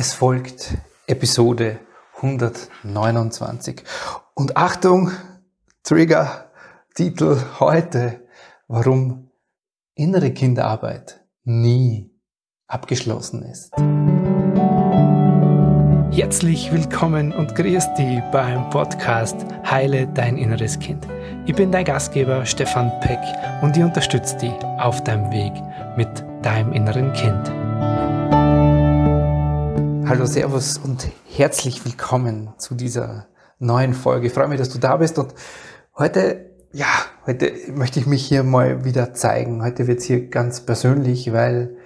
Es folgt Episode 129. Und Achtung, Trigger, Titel heute, warum innere Kinderarbeit nie abgeschlossen ist. Herzlich willkommen und grüß dich beim Podcast Heile dein inneres Kind. Ich bin dein Gastgeber Stefan Peck und ich unterstütze dich auf deinem Weg mit deinem inneren Kind. Hallo, Servus und herzlich willkommen zu dieser neuen Folge. Ich freue mich, dass du da bist und heute, ja, heute möchte ich mich hier mal wieder zeigen. Heute wird es hier ganz persönlich, weil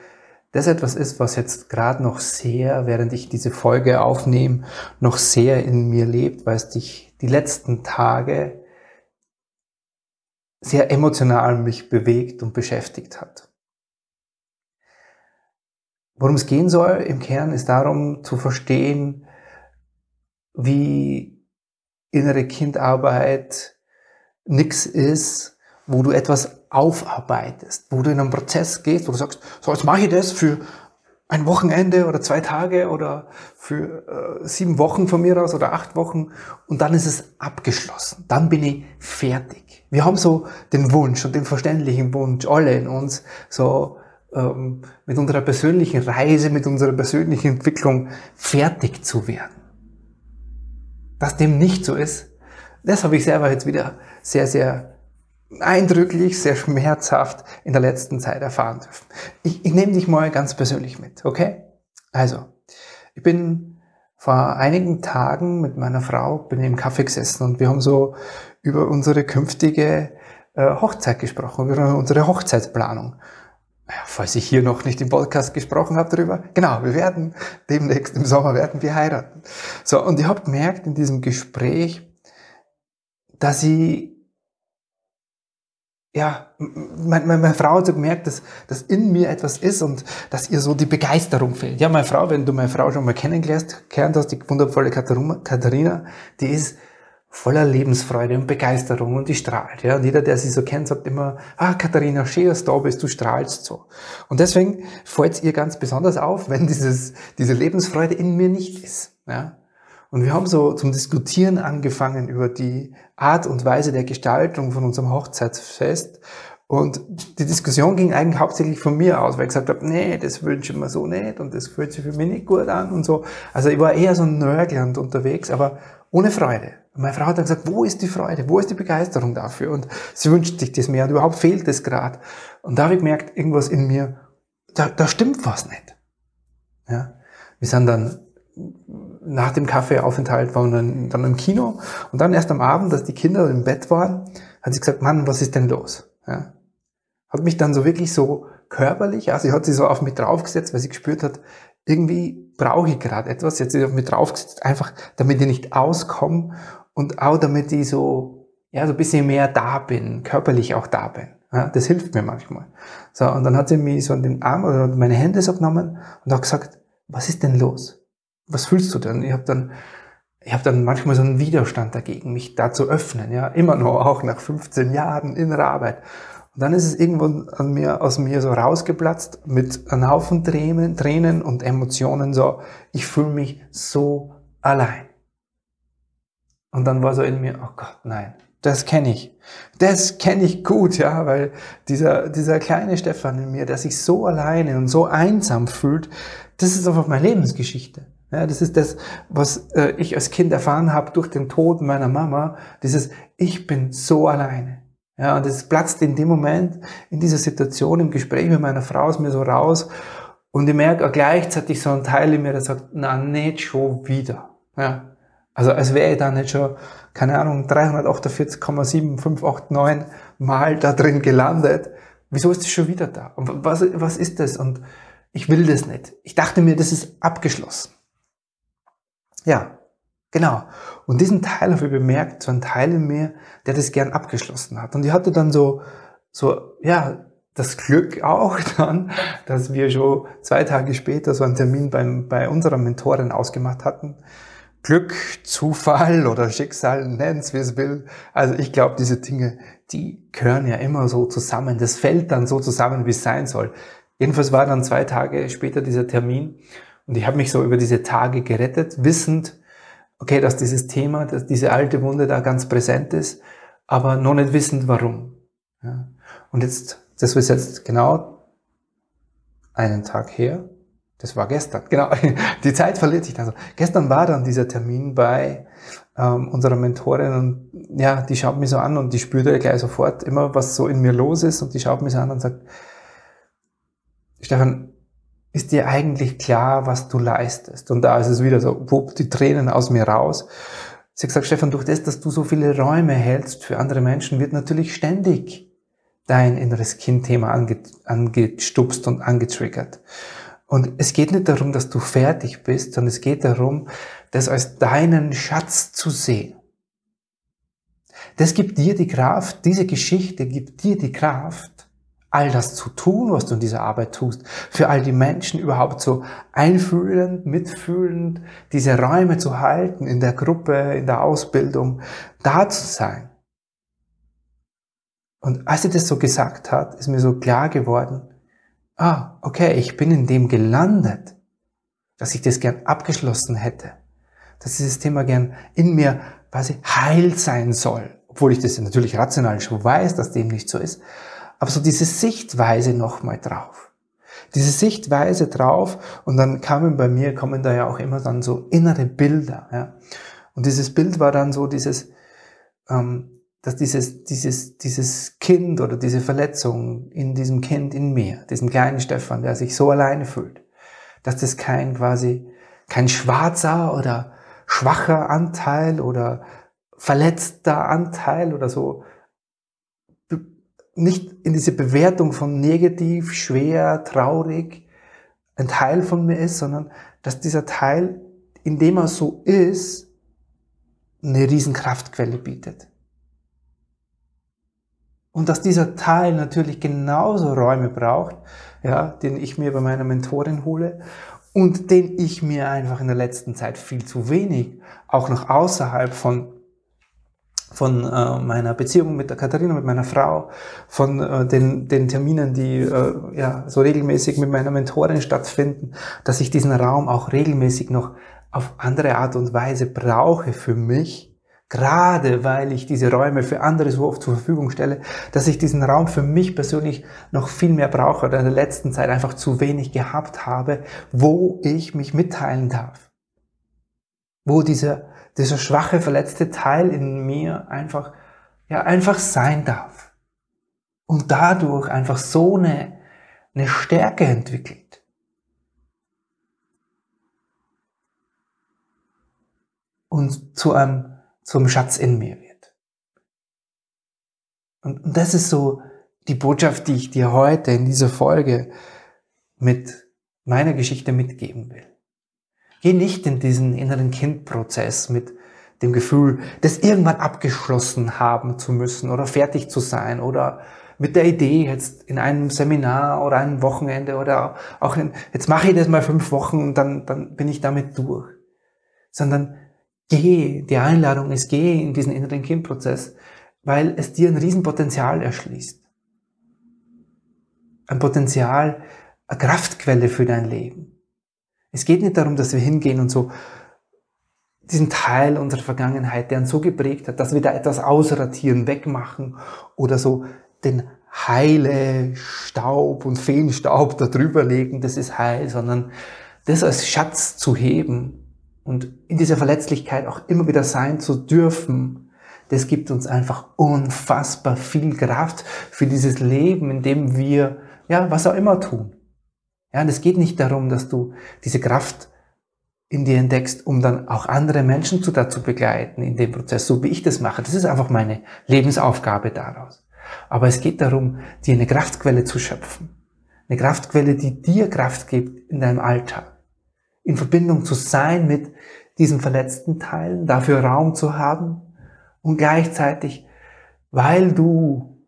das etwas ist, was jetzt gerade noch sehr, während ich diese Folge aufnehme, noch sehr in mir lebt, weil es dich die letzten Tage sehr emotional mich bewegt und beschäftigt hat. Worum es gehen soll im Kern ist darum zu verstehen, wie innere Kindarbeit nix ist, wo du etwas aufarbeitest, wo du in einen Prozess gehst, wo du sagst, so jetzt mache ich das für ein Wochenende oder zwei Tage oder für äh, sieben Wochen von mir aus oder acht Wochen und dann ist es abgeschlossen. Dann bin ich fertig. Wir haben so den Wunsch und den verständlichen Wunsch, alle in uns, so ähm, mit unserer persönlichen Reise, mit unserer persönlichen Entwicklung fertig zu werden. Dass dem nicht so ist, das habe ich selber jetzt wieder sehr, sehr eindrücklich, sehr schmerzhaft in der letzten Zeit erfahren dürfen. Ich, ich nehme dich mal ganz persönlich mit, okay? Also, ich bin vor einigen Tagen mit meiner Frau, bin im Kaffee gesessen und wir haben so über unsere künftige äh, Hochzeit gesprochen, über unsere Hochzeitsplanung falls ich hier noch nicht im Podcast gesprochen habe darüber, genau, wir werden demnächst im Sommer werden wir heiraten. So, und ich habe gemerkt in diesem Gespräch, dass ich, ja, meine, meine Frau hat so gemerkt, dass, dass in mir etwas ist und dass ihr so die Begeisterung fehlt. Ja, meine Frau, wenn du meine Frau schon mal kennengelernt hast, die wundervolle Katharina, die ist voller Lebensfreude und Begeisterung und die strahlt. Ja? Und jeder, der sie so kennt, sagt immer, ah, Katharina, schön, dass du da bist, du strahlst so. Und deswegen fällt es ihr ganz besonders auf, wenn dieses, diese Lebensfreude in mir nicht ist. Ja? Und wir haben so zum Diskutieren angefangen über die Art und Weise der Gestaltung von unserem Hochzeitsfest. Und die Diskussion ging eigentlich hauptsächlich von mir aus, weil ich gesagt habe, nee, das wünsche ich mir so nicht und das fühlt sich für mich nicht gut an und so. Also ich war eher so nörgelnd unterwegs, aber ohne Freude. Und meine Frau hat dann gesagt, wo ist die Freude, wo ist die Begeisterung dafür? Und sie wünscht sich das mehr und überhaupt fehlt es gerade. Und da habe ich gemerkt, irgendwas in mir, da, da stimmt was nicht. Ja? Wir sind dann nach dem Kaffeeaufenthalt waren wir dann, im Kino und dann erst am Abend, als die Kinder im Bett waren, hat sie gesagt, Mann, was ist denn los? Ja? Hat mich dann so wirklich so körperlich, also sie hat sich so auf mich draufgesetzt, weil sie gespürt hat, irgendwie brauche ich gerade etwas, jetzt ist auf mich draufgesetzt, einfach damit ich nicht auskomme und auch damit ich so, ja, so ein bisschen mehr da bin, körperlich auch da bin. Ja, das hilft mir manchmal. So, und dann hat sie mich so an den Arm oder meine Hände so genommen und hat gesagt, was ist denn los? Was fühlst du denn? Ich habe dann, ich habe dann manchmal so einen Widerstand dagegen, mich da zu öffnen, ja, immer noch, auch nach 15 Jahren innerer Arbeit. Und dann ist es irgendwo an mir, aus mir so rausgeplatzt mit einem Haufen Tränen, Tränen und Emotionen so, ich fühle mich so allein. Und dann war so in mir, oh Gott, nein, das kenne ich. Das kenne ich gut, ja, weil dieser, dieser kleine Stefan in mir, der sich so alleine und so einsam fühlt, das ist einfach meine Lebensgeschichte. Ja, das ist das, was äh, ich als Kind erfahren habe durch den Tod meiner Mama. Dieses, ich bin so alleine. Ja, und es platzt in dem Moment, in dieser Situation, im Gespräch mit meiner Frau aus mir so raus. Und ich merke auch gleichzeitig so ein Teil in mir, der sagt, na, nicht schon wieder. Ja, also als wäre ich da nicht schon, keine Ahnung, 348,7589 Mal da drin gelandet. Wieso ist das schon wieder da? Und was, was ist das? Und ich will das nicht. Ich dachte mir, das ist abgeschlossen. Ja, genau. Und diesen Teil habe ich bemerkt, so ein Teil in mir, der das gern abgeschlossen hat. Und ich hatte dann so, so, ja, das Glück auch dann, dass wir schon zwei Tage später so einen Termin beim, bei unserer Mentorin ausgemacht hatten Glück, Zufall oder Schicksal, nennt's wie es will. Also ich glaube, diese Dinge, die gehören ja immer so zusammen. Das fällt dann so zusammen, wie es sein soll. Jedenfalls war dann zwei Tage später dieser Termin Und ich habe mich so über diese Tage gerettet, wissend, okay, dass dieses Thema, dass diese alte Wunde da ganz präsent ist, aber noch nicht wissend, warum. Ja. Und jetzt, das ist jetzt genau einen Tag her. Das war gestern, genau. Die Zeit verliert sich dann so. Gestern war dann dieser Termin bei ähm, unserer Mentorin und ja, die schaut mich so an und die spürt ja gleich sofort immer, was so in mir los ist und die schaut mich so an und sagt, Stefan, ist dir eigentlich klar, was du leistest? Und da ist es wieder so, wupp, die Tränen aus mir raus. Sie hat gesagt, Stefan, durch das, dass du so viele Räume hältst für andere Menschen, wird natürlich ständig dein inneres Kindthema ange, angestupst und angetriggert. Und es geht nicht darum, dass du fertig bist, sondern es geht darum, das als deinen Schatz zu sehen. Das gibt dir die Kraft, diese Geschichte gibt dir die Kraft, all das zu tun, was du in dieser Arbeit tust, für all die Menschen überhaupt so einfühlend, mitfühlend, diese Räume zu halten, in der Gruppe, in der Ausbildung, da zu sein. Und als sie das so gesagt hat, ist mir so klar geworden, ah, okay, ich bin in dem gelandet, dass ich das gern abgeschlossen hätte, dass dieses Thema gern in mir quasi heil sein soll, obwohl ich das natürlich rational schon weiß, dass dem nicht so ist, aber so diese Sichtweise nochmal drauf. Diese Sichtweise drauf und dann kamen bei mir, kommen da ja auch immer dann so innere Bilder. Ja. Und dieses Bild war dann so dieses, ähm, dass dieses, dieses, dieses Kind oder diese Verletzung in diesem Kind in mir, diesem kleinen Stefan, der sich so alleine fühlt, dass das kein quasi, kein schwarzer oder schwacher Anteil oder verletzter Anteil oder so nicht in diese Bewertung von negativ, schwer, traurig ein Teil von mir ist, sondern dass dieser Teil, indem er so ist, eine Riesenkraftquelle bietet. Und dass dieser Teil natürlich genauso Räume braucht, ja, den ich mir bei meiner Mentorin hole und den ich mir einfach in der letzten Zeit viel zu wenig, auch noch außerhalb von von äh, meiner Beziehung mit der Katharina, mit meiner Frau, von äh, den, den Terminen, die äh, ja so regelmäßig mit meiner Mentorin stattfinden, dass ich diesen Raum auch regelmäßig noch auf andere Art und Weise brauche für mich, gerade weil ich diese Räume für andere so oft zur Verfügung stelle, dass ich diesen Raum für mich persönlich noch viel mehr brauche oder in der letzten Zeit einfach zu wenig gehabt habe, wo ich mich mitteilen darf. Wo dieser dieser schwache, verletzte Teil in mir einfach, ja, einfach sein darf. Und dadurch einfach so eine, eine Stärke entwickelt. Und zu einem, zum Schatz in mir wird. Und, das ist so die Botschaft, die ich dir heute in dieser Folge mit meiner Geschichte mitgeben will. Geh nicht in diesen inneren Kindprozess mit dem Gefühl, das irgendwann abgeschlossen haben zu müssen oder fertig zu sein oder mit der Idee, jetzt in einem Seminar oder einem Wochenende oder auch in, jetzt mache ich das mal fünf Wochen und dann, dann bin ich damit durch. Sondern geh, die Einladung ist, geh in diesen inneren Kindprozess, weil es dir ein Riesenpotenzial erschließt. Ein Potenzial, eine Kraftquelle für dein Leben. Es geht nicht darum, dass wir hingehen und so diesen Teil unserer Vergangenheit, der uns so geprägt hat, dass wir da etwas ausratieren, wegmachen oder so den heile Staub und Feenstaub da drüber legen, das ist heil, sondern das als Schatz zu heben und in dieser Verletzlichkeit auch immer wieder sein zu dürfen, das gibt uns einfach unfassbar viel Kraft für dieses Leben, in dem wir, ja, was auch immer tun. Ja, und es geht nicht darum, dass du diese Kraft in dir entdeckst, um dann auch andere Menschen zu dazu begleiten in dem Prozess, so wie ich das mache. Das ist einfach meine Lebensaufgabe daraus. Aber es geht darum, dir eine Kraftquelle zu schöpfen. Eine Kraftquelle, die dir Kraft gibt in deinem Alltag. In Verbindung zu sein mit diesen verletzten Teilen, dafür Raum zu haben und gleichzeitig, weil du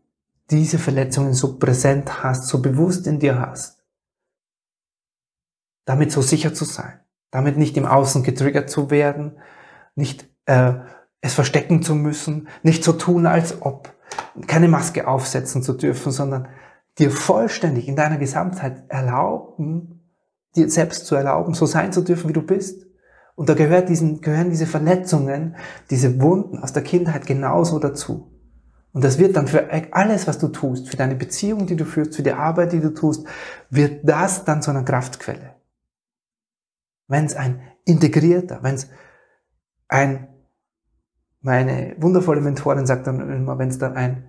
diese Verletzungen so präsent hast, so bewusst in dir hast, damit so sicher zu sein, damit nicht im Außen getriggert zu werden, nicht äh, es verstecken zu müssen, nicht so tun, als ob, keine Maske aufsetzen zu dürfen, sondern dir vollständig in deiner Gesamtheit erlauben, dir selbst zu erlauben, so sein zu dürfen, wie du bist. Und da gehört diesen, gehören diese Verletzungen, diese Wunden aus der Kindheit genauso dazu. Und das wird dann für alles, was du tust, für deine Beziehung, die du führst, für die Arbeit, die du tust, wird das dann zu einer Kraftquelle. Wenn es ein integrierter, wenn es ein, meine wundervolle Mentorin sagt dann immer, wenn es dann ein,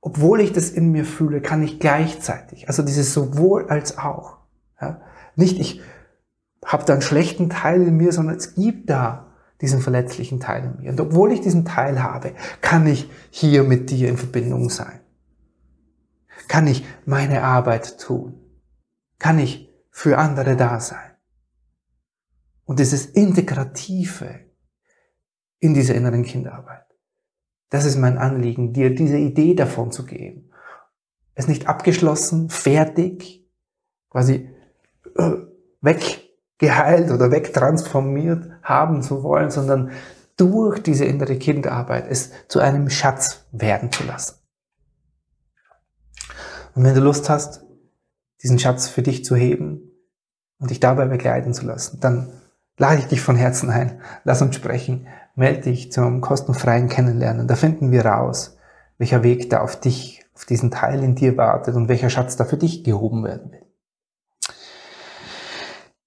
obwohl ich das in mir fühle, kann ich gleichzeitig, also dieses sowohl als auch, ja, nicht ich habe da einen schlechten Teil in mir, sondern es gibt da diesen verletzlichen Teil in mir. Und obwohl ich diesen Teil habe, kann ich hier mit dir in Verbindung sein. Kann ich meine Arbeit tun. Kann ich für andere da sein. Und dieses Integrative in dieser inneren Kinderarbeit. Das ist mein Anliegen, dir diese Idee davon zu geben. Es nicht abgeschlossen, fertig, quasi äh, weg geheilt oder wegtransformiert haben zu wollen, sondern durch diese innere Kindarbeit es zu einem Schatz werden zu lassen. Und wenn du Lust hast, diesen Schatz für dich zu heben und dich dabei begleiten zu lassen, dann lade ich dich von Herzen ein. Lass uns sprechen. Melde dich zum kostenfreien Kennenlernen. Da finden wir raus, welcher Weg da auf dich, auf diesen Teil in dir wartet und welcher Schatz da für dich gehoben werden will.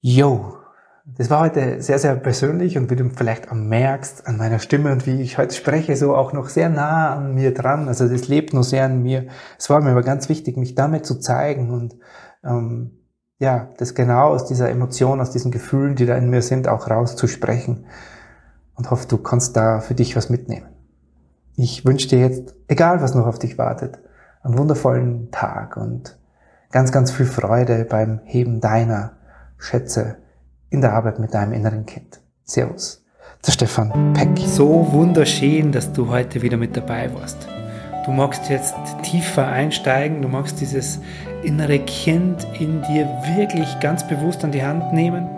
Yo, das war heute sehr, sehr persönlich und wie du vielleicht am merkst an meiner Stimme und wie ich heute spreche, so auch noch sehr nah an mir dran. Also das lebt nur sehr an mir. Es war mir aber ganz wichtig, mich damit zu zeigen und ähm, ja, das genau aus dieser Emotion, aus diesen Gefühlen, die da in mir sind, auch rauszusprechen. Und hoffe, du kannst da für dich was mitnehmen. Ich wünsche dir jetzt, egal was noch auf dich wartet, einen wundervollen Tag und ganz, ganz viel Freude beim Heben deiner Schätze in der Arbeit mit deinem inneren Kind. Servus. Der Stefan Peck. So wunderschön, dass du heute wieder mit dabei warst. Du magst jetzt tiefer einsteigen, du magst dieses innere Kind in dir wirklich ganz bewusst an die Hand nehmen.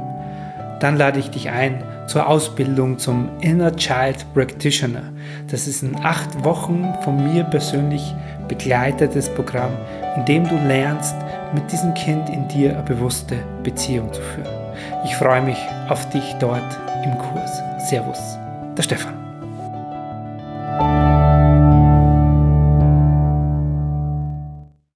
Dann lade ich dich ein zur Ausbildung zum Inner Child Practitioner. Das ist ein acht Wochen von mir persönlich begleitetes Programm, in dem du lernst, mit diesem Kind in dir eine bewusste Beziehung zu führen. Ich freue mich auf dich dort im Kurs. Servus, der Stefan.